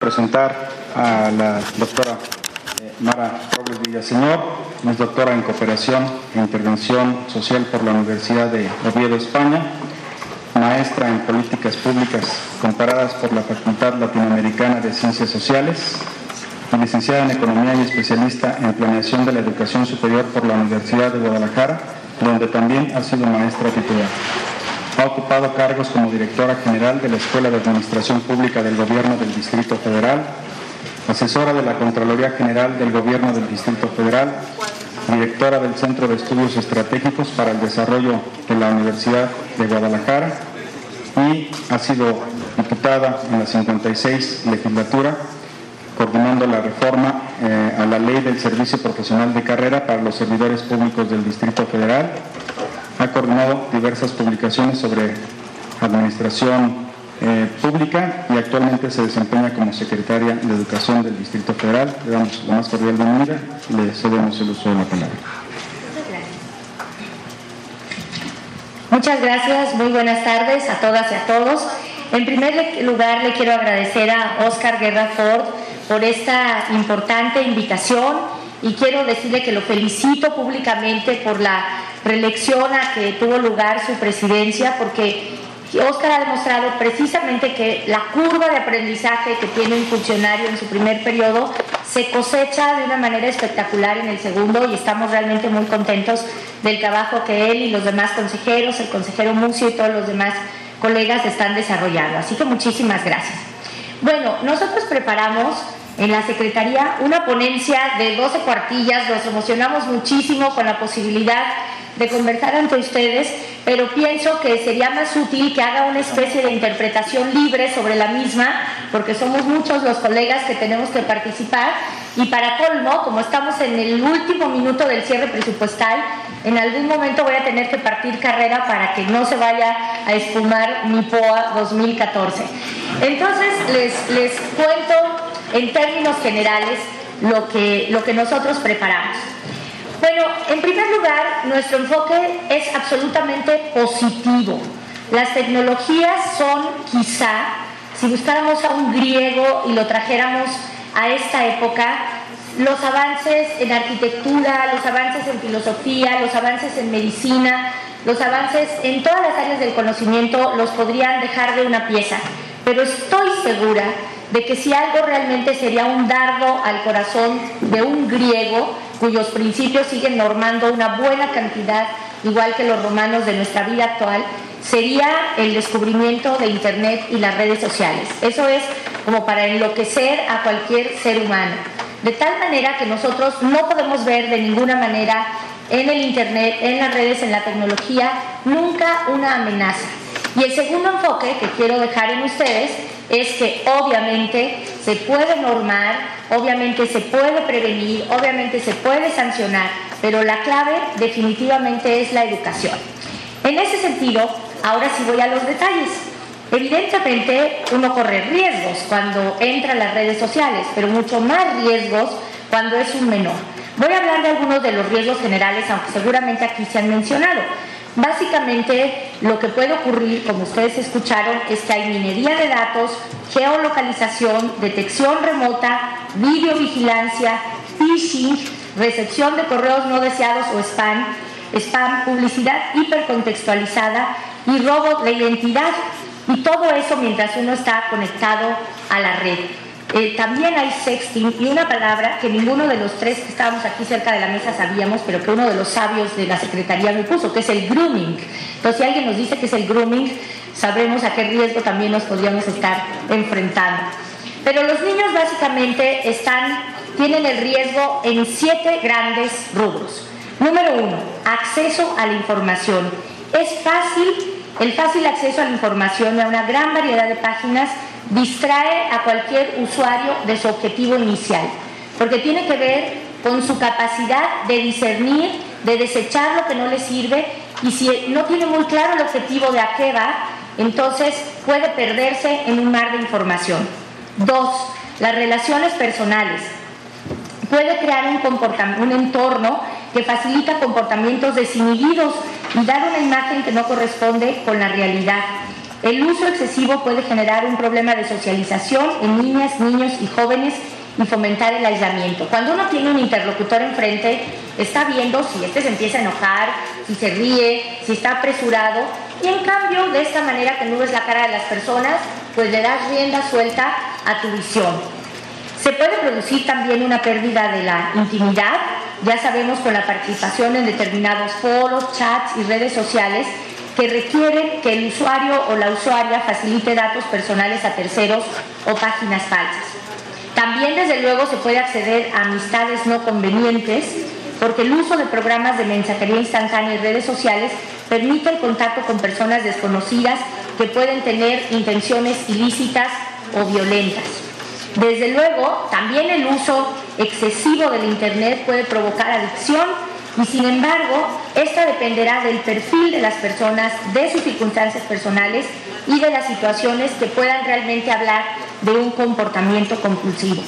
presentar a la doctora eh, Mara Robles Villaseñor, es doctora en Cooperación e Intervención Social por la Universidad de Oviedo, España, maestra en Políticas Públicas comparadas por la Facultad Latinoamericana de Ciencias Sociales, licenciada en Economía y especialista en Planeación de la Educación Superior por la Universidad de Guadalajara, donde también ha sido maestra titular. Ha ocupado cargos como directora general de la Escuela de Administración Pública del Gobierno del Distrito Federal, asesora de la Contraloría General del Gobierno del Distrito Federal, directora del Centro de Estudios Estratégicos para el Desarrollo de la Universidad de Guadalajara y ha sido diputada en la 56 legislatura coordinando la reforma eh, a la ley del servicio profesional de carrera para los servidores públicos del Distrito Federal ha coordinado diversas publicaciones sobre administración eh, pública y actualmente se desempeña como secretaria de Educación del Distrito Federal. Le damos la más cordial bienvenida y le cedemos el uso de la palabra. Muchas gracias, muy buenas tardes a todas y a todos. En primer lugar, le quiero agradecer a Oscar Guerra Ford por esta importante invitación y quiero decirle que lo felicito públicamente por la reelección a que tuvo lugar su presidencia, porque Oscar ha demostrado precisamente que la curva de aprendizaje que tiene un funcionario en su primer periodo se cosecha de una manera espectacular en el segundo y estamos realmente muy contentos del trabajo que él y los demás consejeros, el consejero Mucio y todos los demás colegas están desarrollando. Así que muchísimas gracias. Bueno, nosotros preparamos en la Secretaría una ponencia de 12 cuartillas, nos emocionamos muchísimo con la posibilidad de conversar ante ustedes, pero pienso que sería más útil que haga una especie de interpretación libre sobre la misma, porque somos muchos los colegas que tenemos que participar, y para colmo, como estamos en el último minuto del cierre presupuestal, en algún momento voy a tener que partir carrera para que no se vaya a espumar mi POA 2014. Entonces, les, les cuento en términos generales lo que, lo que nosotros preparamos. Bueno, en primer lugar, nuestro enfoque es absolutamente positivo. Las tecnologías son quizá, si buscáramos a un griego y lo trajéramos a esta época, los avances en arquitectura, los avances en filosofía, los avances en medicina, los avances en todas las áreas del conocimiento los podrían dejar de una pieza. Pero estoy segura de que si algo realmente sería un dardo al corazón de un griego cuyos principios siguen normando una buena cantidad, igual que los romanos de nuestra vida actual, sería el descubrimiento de Internet y las redes sociales. Eso es como para enloquecer a cualquier ser humano. De tal manera que nosotros no podemos ver de ninguna manera en el Internet, en las redes, en la tecnología, nunca una amenaza. Y el segundo enfoque que quiero dejar en ustedes es que obviamente se puede normar, obviamente se puede prevenir, obviamente se puede sancionar, pero la clave definitivamente es la educación. En ese sentido, ahora sí voy a los detalles. Evidentemente uno corre riesgos cuando entra a las redes sociales, pero mucho más riesgos cuando es un menor. Voy a hablar de algunos de los riesgos generales, aunque seguramente aquí se han mencionado. Básicamente lo que puede ocurrir, como ustedes escucharon, es que hay minería de datos, geolocalización, detección remota, videovigilancia, phishing, recepción de correos no deseados o spam, spam, publicidad hipercontextualizada y robo de identidad. Y todo eso mientras uno está conectado a la red. Eh, también hay sexting y una palabra que ninguno de los tres que estábamos aquí cerca de la mesa sabíamos, pero que uno de los sabios de la Secretaría me puso, que es el grooming. Entonces, si alguien nos dice que es el grooming, sabremos a qué riesgo también nos podríamos estar enfrentando. Pero los niños básicamente están, tienen el riesgo en siete grandes rubros. Número uno, acceso a la información. Es fácil, el fácil acceso a la información a una gran variedad de páginas distrae a cualquier usuario de su objetivo inicial, porque tiene que ver con su capacidad de discernir, de desechar lo que no le sirve y si no tiene muy claro el objetivo de a qué va, entonces puede perderse en un mar de información. Dos, las relaciones personales. Puede crear un, un entorno que facilita comportamientos desinhibidos y dar una imagen que no corresponde con la realidad. El uso excesivo puede generar un problema de socialización en niñas, niños y jóvenes y fomentar el aislamiento. Cuando uno tiene un interlocutor enfrente, está viendo si este se empieza a enojar, si se ríe, si está apresurado, y en cambio, de esta manera que no ves la cara de las personas, pues le das rienda suelta a tu visión. Se puede producir también una pérdida de la intimidad, ya sabemos con la participación en determinados foros, chats y redes sociales que requieren que el usuario o la usuaria facilite datos personales a terceros o páginas falsas. También, desde luego, se puede acceder a amistades no convenientes porque el uso de programas de mensajería instantánea y redes sociales permite el contacto con personas desconocidas que pueden tener intenciones ilícitas o violentas. Desde luego, también el uso excesivo del Internet puede provocar adicción y sin embargo, esta dependerá del perfil de las personas, de sus circunstancias personales y de las situaciones que puedan realmente hablar de un comportamiento compulsivo.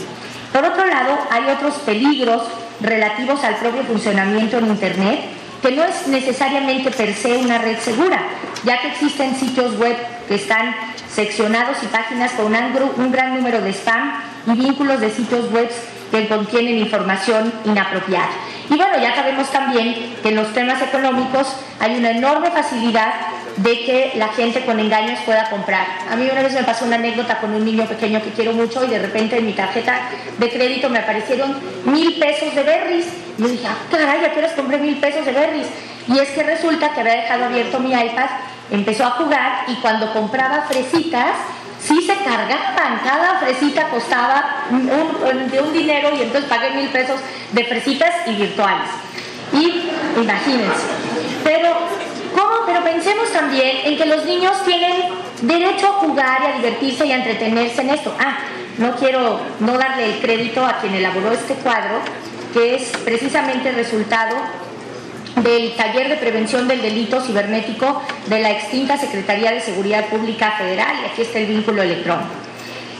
Por otro lado, hay otros peligros relativos al propio funcionamiento en Internet que no es necesariamente per se una red segura, ya que existen sitios web que están seccionados y páginas con un gran número de spam y vínculos de sitios web que contienen información inapropiada. Y bueno, ya sabemos también que en los temas económicos hay una enorme facilidad de que la gente con engaños pueda comprar. A mí una vez me pasó una anécdota con un niño pequeño que quiero mucho y de repente en mi tarjeta de crédito me aparecieron mil pesos de berries. Y yo dije, ah, caray, ¿a qué horas compré mil pesos de berries? Y es que resulta que había dejado abierto mi iPad, empezó a jugar y cuando compraba fresitas, sí se cargaban, cada fresita costaba de un dinero y entonces pagué mil pesos de fresitas y virtuales. Y imagínense, pero ¿cómo? Pero pensemos también en que los niños tienen derecho a jugar y a divertirse y a entretenerse en esto. Ah, no quiero no darle el crédito a quien elaboró este cuadro, que es precisamente el resultado del Taller de Prevención del Delito Cibernético de la extinta Secretaría de Seguridad Pública Federal, y aquí está el vínculo electrónico.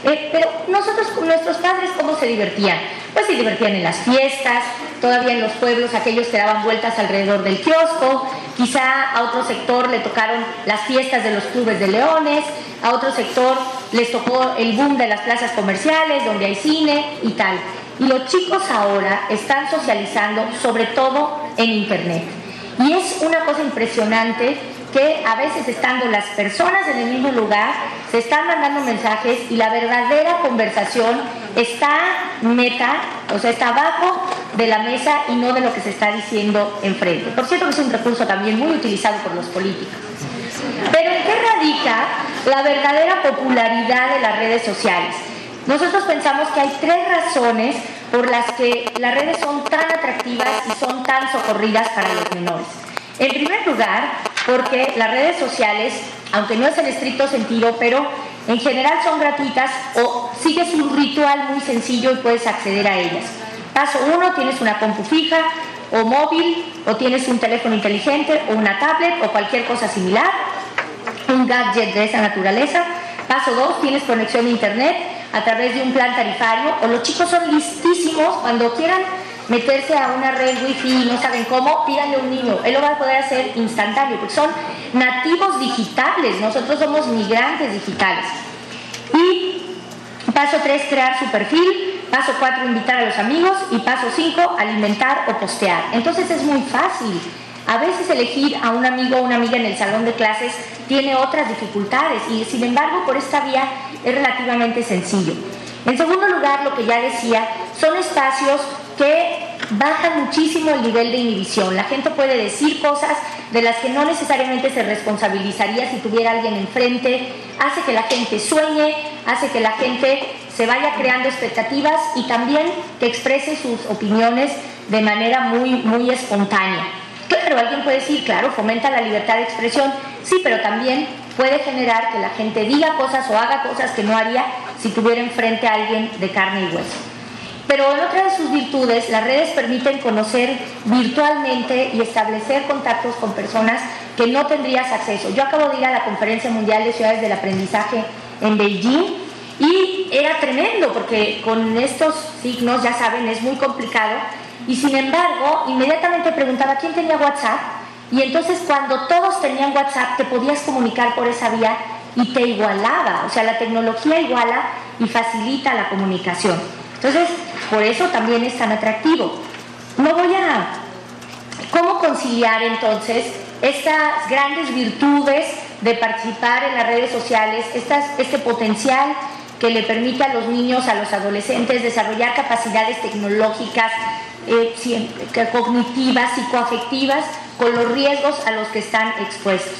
Eh, pero nosotros, nuestros padres, ¿cómo se divertían? Pues se divertían en las fiestas, todavía en los pueblos aquellos que daban vueltas alrededor del kiosco, quizá a otro sector le tocaron las fiestas de los clubes de leones, a otro sector les tocó el boom de las plazas comerciales, donde hay cine y tal. Y los chicos ahora están socializando sobre todo en Internet. Y es una cosa impresionante que a veces estando las personas en el mismo lugar, se están mandando mensajes y la verdadera conversación está meta, o sea, está abajo de la mesa y no de lo que se está diciendo enfrente. Por cierto que es un recurso también muy utilizado por los políticos. Pero ¿en qué radica la verdadera popularidad de las redes sociales? Nosotros pensamos que hay tres razones por las que las redes son tan atractivas y son tan socorridas para los menores. En primer lugar, porque las redes sociales, aunque no es en estricto sentido, pero en general son gratuitas o sigues un ritual muy sencillo y puedes acceder a ellas. Paso uno, tienes una compu fija o móvil, o tienes un teléfono inteligente o una tablet o cualquier cosa similar, un gadget de esa naturaleza. Paso dos, tienes conexión a internet a través de un plan tarifario o los chicos son listísimos cuando quieran meterse a una red wifi y no saben cómo, pídanle a un niño, él lo va a poder hacer instantáneo porque son nativos digitales, nosotros somos migrantes digitales. Y paso 3, crear su perfil, paso 4, invitar a los amigos y paso 5, alimentar o postear. Entonces es muy fácil. A veces elegir a un amigo o una amiga en el salón de clases tiene otras dificultades y sin embargo por esta vía es relativamente sencillo. En segundo lugar, lo que ya decía, son espacios que bajan muchísimo el nivel de inhibición. La gente puede decir cosas de las que no necesariamente se responsabilizaría si tuviera alguien enfrente, hace que la gente sueñe, hace que la gente se vaya creando expectativas y también que exprese sus opiniones de manera muy, muy espontánea. Claro, alguien puede decir, claro, fomenta la libertad de expresión, sí, pero también puede generar que la gente diga cosas o haga cosas que no haría si tuviera enfrente a alguien de carne y hueso. Pero en otra de sus virtudes, las redes permiten conocer virtualmente y establecer contactos con personas que no tendrías acceso. Yo acabo de ir a la Conferencia Mundial de Ciudades del Aprendizaje en Beijing y era tremendo porque con estos signos, ya saben, es muy complicado. Y sin embargo, inmediatamente preguntaba quién tenía WhatsApp y entonces cuando todos tenían WhatsApp te podías comunicar por esa vía y te igualaba, o sea, la tecnología iguala y facilita la comunicación. Entonces, por eso también es tan atractivo. No voy a... ¿Cómo conciliar entonces estas grandes virtudes de participar en las redes sociales, este potencial que le permite a los niños, a los adolescentes desarrollar capacidades tecnológicas, eh, cognitivas, psicoafectivas, con los riesgos a los que están expuestos?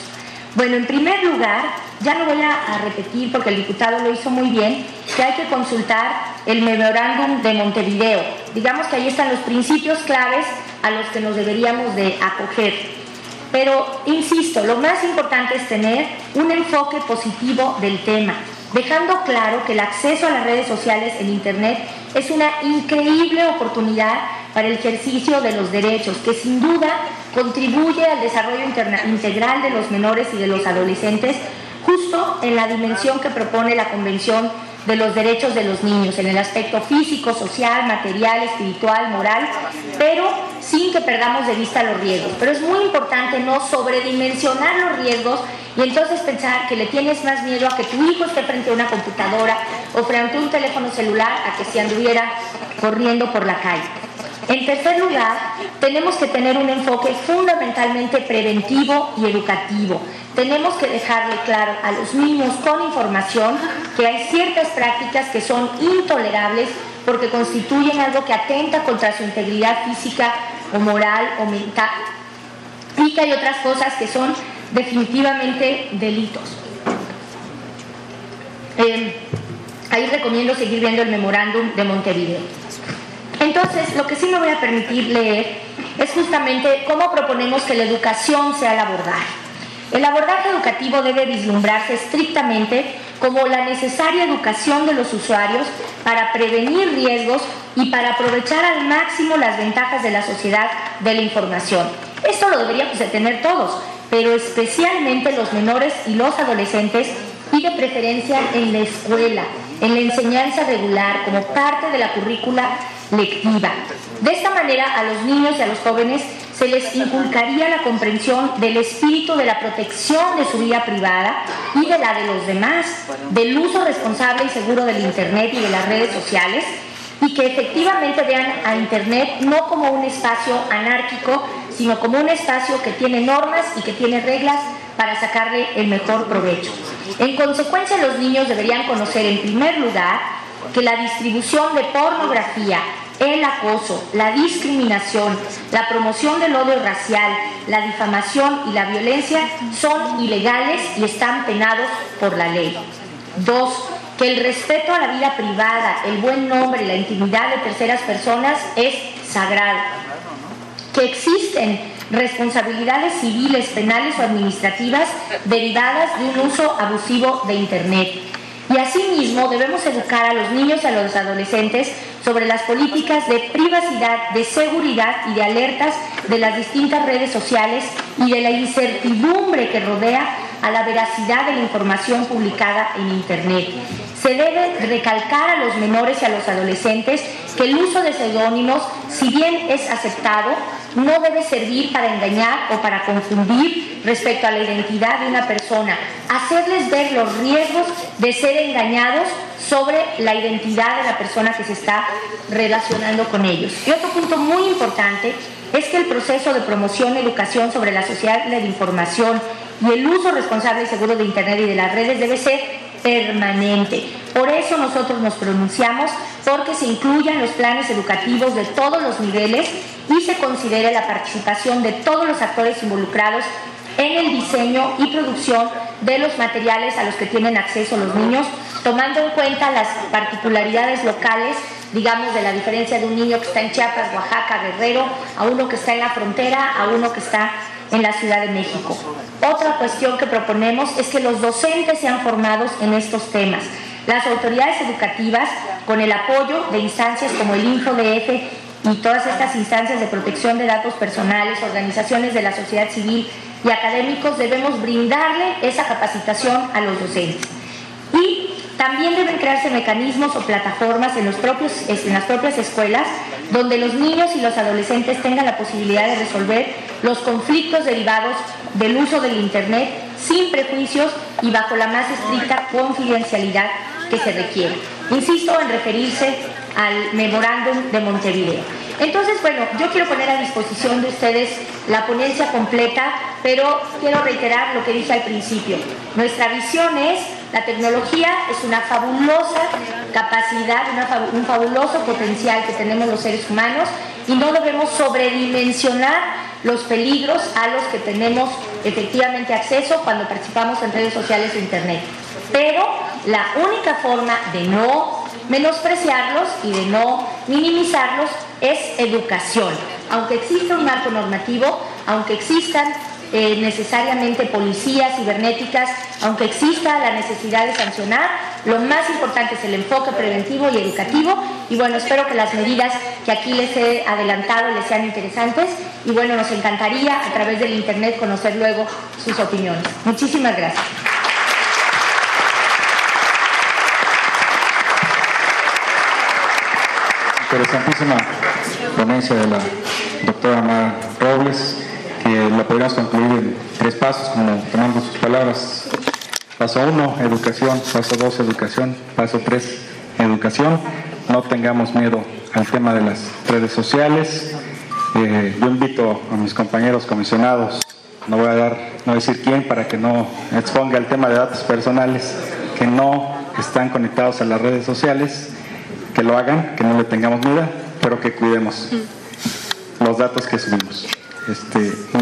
Bueno, en primer lugar, ya no voy a, repetir porque el diputado lo hizo muy bien, que hay que consultar el memorándum de Montevideo. Digamos que ahí están los principios claves a los que nos deberíamos de acoger. Pero, insisto, lo más importante es tener un enfoque positivo del tema, dejando claro que el acceso a las redes sociales en Internet es una increíble oportunidad para el ejercicio de los derechos, que sin duda contribuye al desarrollo integral de los menores y de los adolescentes, justo en la dimensión que propone la Convención de los Derechos de los Niños, en el aspecto físico, social, material, espiritual, moral, pero sin que perdamos de vista los riesgos. Pero es muy importante no sobredimensionar los riesgos y entonces pensar que le tienes más miedo a que tu hijo esté frente a una computadora o frente a un teléfono celular a que se anduviera corriendo por la calle. En tercer lugar, tenemos que tener un enfoque fundamentalmente preventivo y educativo. Tenemos que dejarle claro a los niños con información que hay ciertas prácticas que son intolerables porque constituyen algo que atenta contra su integridad física o moral o mental y que hay otras cosas que son definitivamente delitos. Eh, ahí recomiendo seguir viendo el memorándum de Montevideo. Entonces, lo que sí me voy a permitir leer es justamente cómo proponemos que la educación sea el abordaje. El abordaje educativo debe vislumbrarse estrictamente como la necesaria educación de los usuarios para prevenir riesgos y para aprovechar al máximo las ventajas de la sociedad de la información. Esto lo deberíamos de tener todos, pero especialmente los menores y los adolescentes y de preferencia en la escuela, en la enseñanza regular, como parte de la currícula lectiva. De esta manera, a los niños y a los jóvenes se les inculcaría la comprensión del espíritu de la protección de su vida privada y de la de los demás, del uso responsable y seguro del Internet y de las redes sociales, y que efectivamente vean a Internet no como un espacio anárquico, sino como un espacio que tiene normas y que tiene reglas para sacarle el mejor provecho. En consecuencia, los niños deberían conocer en primer lugar que la distribución de pornografía, el acoso, la discriminación, la promoción del odio racial, la difamación y la violencia son ilegales y están penados por la ley. Dos, que el respeto a la vida privada, el buen nombre y la intimidad de terceras personas es sagrado. Que existen responsabilidades civiles, penales o administrativas derivadas de un uso abusivo de Internet. Y asimismo debemos educar a los niños y a los adolescentes sobre las políticas de privacidad, de seguridad y de alertas de las distintas redes sociales y de la incertidumbre que rodea a la veracidad de la información publicada en Internet. Se debe recalcar a los menores y a los adolescentes que el uso de seudónimos, si bien es aceptado, no debe servir para engañar o para confundir respecto a la identidad de una persona, hacerles ver los riesgos de ser engañados sobre la identidad de la persona que se está relacionando con ellos. Y otro punto muy importante es que el proceso de promoción y educación sobre la sociedad de la información y el uso responsable y seguro de Internet y de las redes debe ser permanente. Por eso nosotros nos pronunciamos porque se incluyan los planes educativos de todos los niveles y se considere la participación de todos los actores involucrados en el diseño y producción de los materiales a los que tienen acceso los niños, tomando en cuenta las particularidades locales, digamos, de la diferencia de un niño que está en Chiapas, Oaxaca, Guerrero, a uno que está en la frontera, a uno que está en la Ciudad de México. Otra cuestión que proponemos es que los docentes sean formados en estos temas. Las autoridades educativas, con el apoyo de instancias como el InfoDF y todas estas instancias de protección de datos personales, organizaciones de la sociedad civil y académicos, debemos brindarle esa capacitación a los docentes. Y también deben crearse mecanismos o plataformas en, las propias escuelas donde los niños y los adolescentes tengan la posibilidad de resolver los conflictos derivados del uso del Internet sin prejuicios y bajo la más estricta confidencialidad que se requiere. Insisto en referirse al memorándum de Montevideo. Entonces, bueno, yo quiero poner a disposición de ustedes la ponencia completa, pero quiero reiterar lo que dije al principio. Nuestra visión es, la tecnología es una fabulosa capacidad, un fabuloso potencial que tenemos los seres humanos y no debemos sobredimensionar los peligros a los que tenemos efectivamente acceso cuando participamos en redes sociales e Internet. Pero la única forma de no menospreciarlos y de no minimizarlos es educación. Aunque exista un marco normativo, aunque existan eh, necesariamente policías cibernéticas, aunque exista la necesidad de sancionar, lo más importante es el enfoque preventivo y educativo. Y bueno, espero que las medidas que aquí les he adelantado les sean interesantes. Y bueno, nos encantaría a través del Internet conocer luego sus opiniones. Muchísimas gracias. Interesantísima ponencia de la doctora Mar Robles, que la podríamos concluir en tres pasos, como tomando sus palabras. Paso uno, educación. Paso dos, educación. Paso tres, educación. No tengamos miedo al tema de las redes sociales. Eh, yo invito a mis compañeros comisionados, no voy a dar, no decir quién para que no exponga el tema de datos personales, que no están conectados a las redes sociales que lo hagan, que no le tengamos miedo, pero que cuidemos los datos que subimos. Este,